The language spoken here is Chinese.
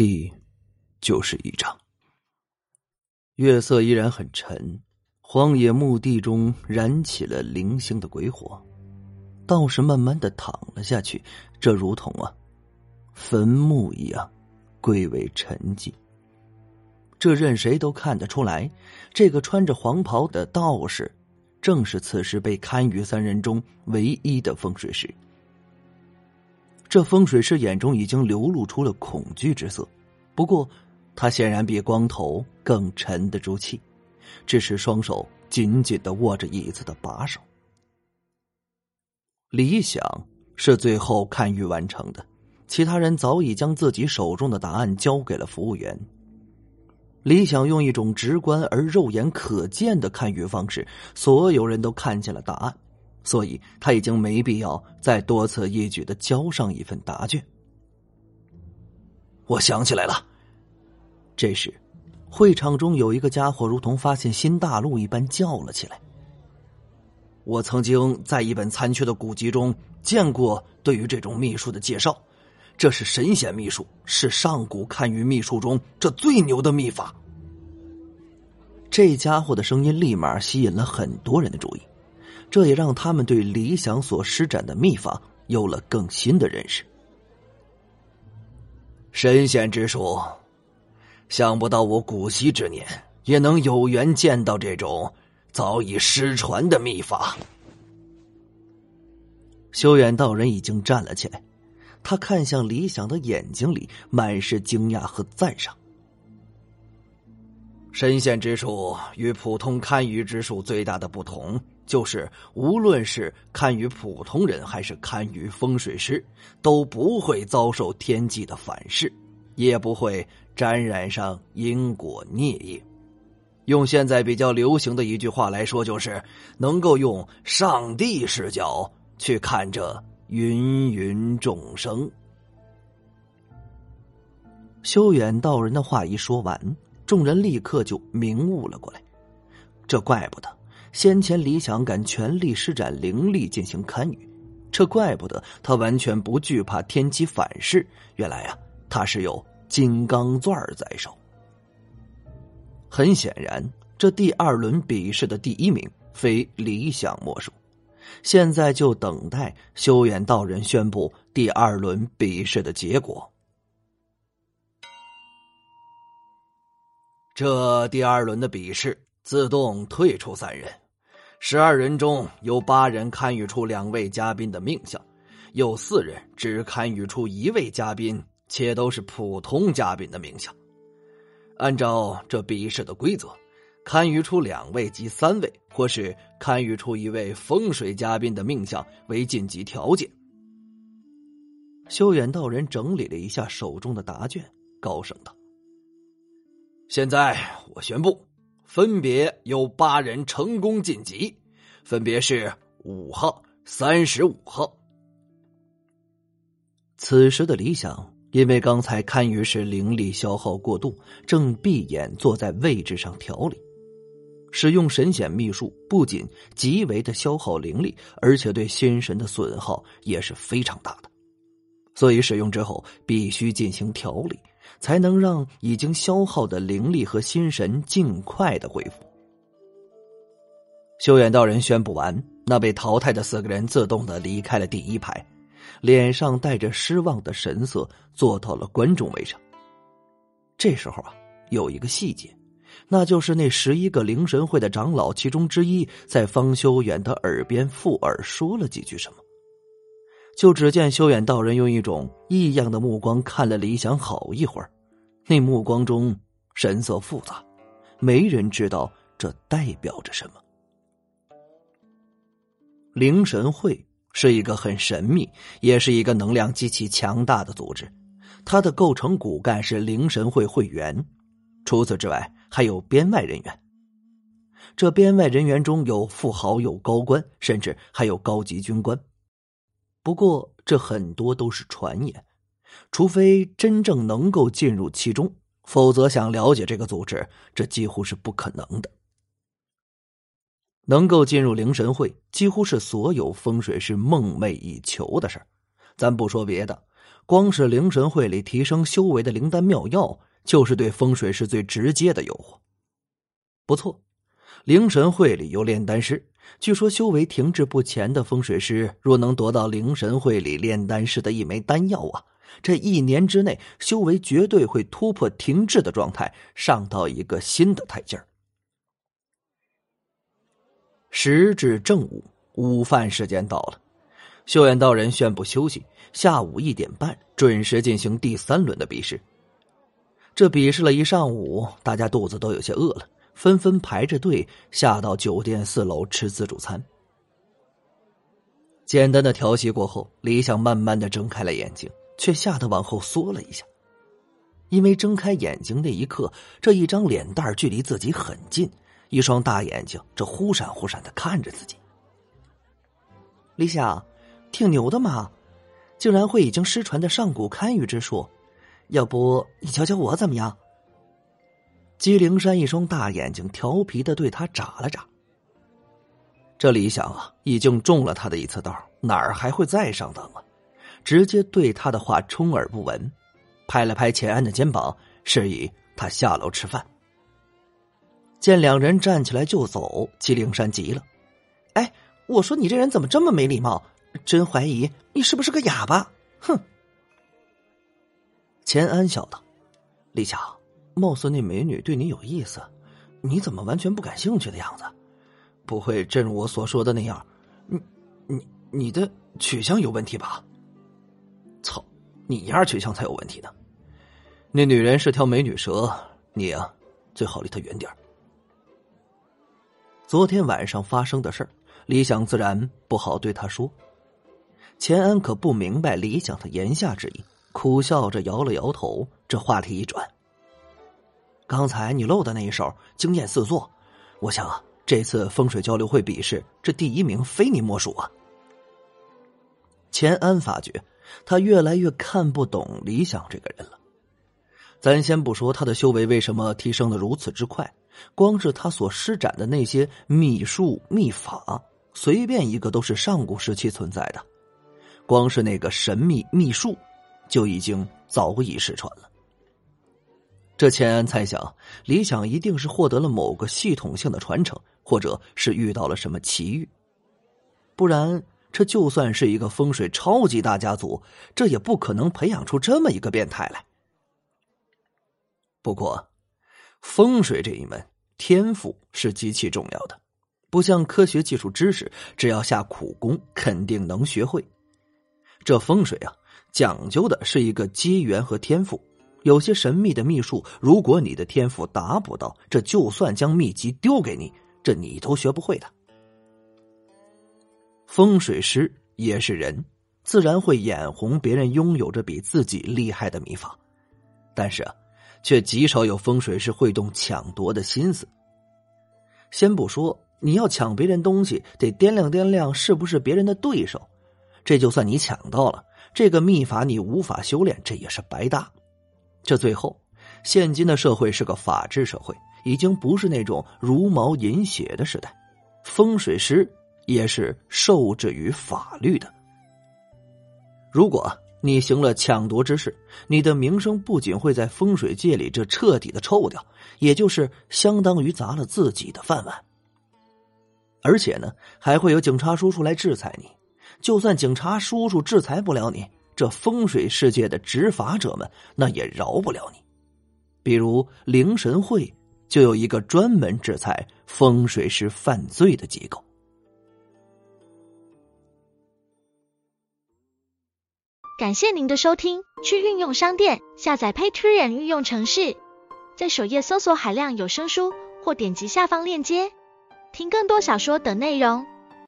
地，就是一章，月色依然很沉，荒野墓地中燃起了零星的鬼火，道士慢慢的躺了下去，这如同啊坟墓一样，归为沉寂。这任谁都看得出来，这个穿着黄袍的道士，正是此时被堪舆三人中唯一的风水师。这风水师眼中已经流露出了恐惧之色，不过他显然比光头更沉得住气，只是双手紧紧的握着椅子的把手。理想是最后看玉完成的，其他人早已将自己手中的答案交给了服务员。理想用一种直观而肉眼可见的看舆方式，所有人都看见了答案。所以他已经没必要再多此一举的交上一份答卷。我想起来了，这时，会场中有一个家伙如同发现新大陆一般叫了起来。我曾经在一本残缺的古籍中见过对于这种秘术的介绍，这是神仙秘术，是上古堪舆秘术中这最牛的秘法。这家伙的声音立马吸引了很多人的注意。这也让他们对理想所施展的秘法有了更新的认识。神仙之术，想不到我古稀之年也能有缘见到这种早已失传的秘法。修远道人已经站了起来，他看向李想的眼睛里满是惊讶和赞赏。神仙之术与普通堪舆之术最大的不同。就是，无论是堪舆普通人还是堪舆风水师，都不会遭受天际的反噬，也不会沾染上因果孽业。用现在比较流行的一句话来说，就是能够用上帝视角去看这芸芸众生。修远道人的话一说完，众人立刻就明悟了过来，这怪不得。先前李想敢全力施展灵力进行堪舆，这怪不得他完全不惧怕天机反噬。原来啊，他是有金刚钻在手。很显然，这第二轮比试的第一名非李想莫属。现在就等待修远道人宣布第二轮比试的结果。这第二轮的比试自动退出三人。十二人中有八人堪舆出两位嘉宾的命相，有四人只堪舆出一位嘉宾，且都是普通嘉宾的命相。按照这比试的规则，堪舆出两位及三位，或是堪舆出一位风水嘉宾的命相为晋级条件。修远道人整理了一下手中的答卷，高声道：“现在我宣布。”分别有八人成功晋级，分别是五号、三十五号。此时的李想，因为刚才堪舆时灵力消耗过度，正闭眼坐在位置上调理。使用神显秘术不仅极为的消耗灵力，而且对心神的损耗也是非常大的，所以使用之后必须进行调理。才能让已经消耗的灵力和心神尽快的恢复。修远道人宣布完，那被淘汰的四个人自动的离开了第一排，脸上带着失望的神色，坐到了观众位上。这时候啊，有一个细节，那就是那十一个灵神会的长老其中之一，在方修远的耳边附耳说了几句什么。就只见修远道人用一种异样的目光看了李想好一会儿，那目光中神色复杂，没人知道这代表着什么。灵神会是一个很神秘，也是一个能量极其强大的组织，它的构成骨干是灵神会会员，除此之外还有编外人员。这编外人员中有富豪，有高官，甚至还有高级军官。不过，这很多都是传言，除非真正能够进入其中，否则想了解这个组织，这几乎是不可能的。能够进入灵神会，几乎是所有风水师梦寐以求的事咱不说别的，光是灵神会里提升修为的灵丹妙药，就是对风水师最直接的诱惑。不错，灵神会里有炼丹师。据说修为停滞不前的风水师，若能夺到灵神会里炼丹师的一枚丹药啊，这一年之内修为绝对会突破停滞的状态，上到一个新的台阶儿。时至正午，午饭时间到了，修远道人宣布休息，下午一点半准时进行第三轮的比试。这比试了一上午，大家肚子都有些饿了。纷纷排着队下到酒店四楼吃自助餐。简单的调息过后，李想慢慢的睁开了眼睛，却吓得往后缩了一下。因为睁开眼睛那一刻，这一张脸蛋距离自己很近，一双大眼睛这忽闪忽闪的看着自己。李想，挺牛的嘛，竟然会已经失传的上古堪舆之术，要不你教教我怎么样？姬灵山一双大眼睛调皮的对他眨了眨。这李想啊，已经中了他的一次道，哪儿还会再上当啊？直接对他的话充耳不闻，拍了拍钱安的肩膀，示意他下楼吃饭。见两人站起来就走，姬灵山急了：“哎，我说你这人怎么这么没礼貌？真怀疑你是不是个哑巴！”哼。钱安笑道：“李想。”貌似那美女对你有意思，你怎么完全不感兴趣的样子？不会正如我所说的那样？你、你、你的取向有问题吧？操，你丫取向才有问题呢！那女人是条美女蛇，你啊最好离她远点昨天晚上发生的事李想自然不好对他说。钱安可不明白李想的言下之意，苦笑着摇了摇头。这话题一转。刚才你露的那一手惊艳四座，我想啊，这次风水交流会比试，这第一名非你莫属啊。钱安发觉，他越来越看不懂李想这个人了。咱先不说他的修为为什么提升的如此之快，光是他所施展的那些秘术秘法，随便一个都是上古时期存在的，光是那个神秘秘术，就已经早已失传了。这钱安猜想，李想一定是获得了某个系统性的传承，或者是遇到了什么奇遇，不然这就算是一个风水超级大家族，这也不可能培养出这么一个变态来。不过，风水这一门天赋是极其重要的，不像科学技术知识，只要下苦功肯定能学会。这风水啊，讲究的是一个机缘和天赋。有些神秘的秘术，如果你的天赋达不到，这就算将秘籍丢给你，这你都学不会的。风水师也是人，自然会眼红别人拥有着比自己厉害的秘法，但是啊，却极少有风水师会动抢夺的心思。先不说你要抢别人东西，得掂量掂量是不是别人的对手，这就算你抢到了这个秘法，你无法修炼，这也是白搭。这最后，现今的社会是个法治社会，已经不是那种茹毛饮血的时代。风水师也是受制于法律的。如果你行了抢夺之事，你的名声不仅会在风水界里这彻底的臭掉，也就是相当于砸了自己的饭碗。而且呢，还会有警察叔叔来制裁你。就算警察叔叔制裁不了你。这风水世界的执法者们，那也饶不了你。比如灵神会就有一个专门制裁风水师犯罪的机构。感谢您的收听，去运用商店下载 Patreon 运用城市，在首页搜索海量有声书，或点击下方链接听更多小说等内容。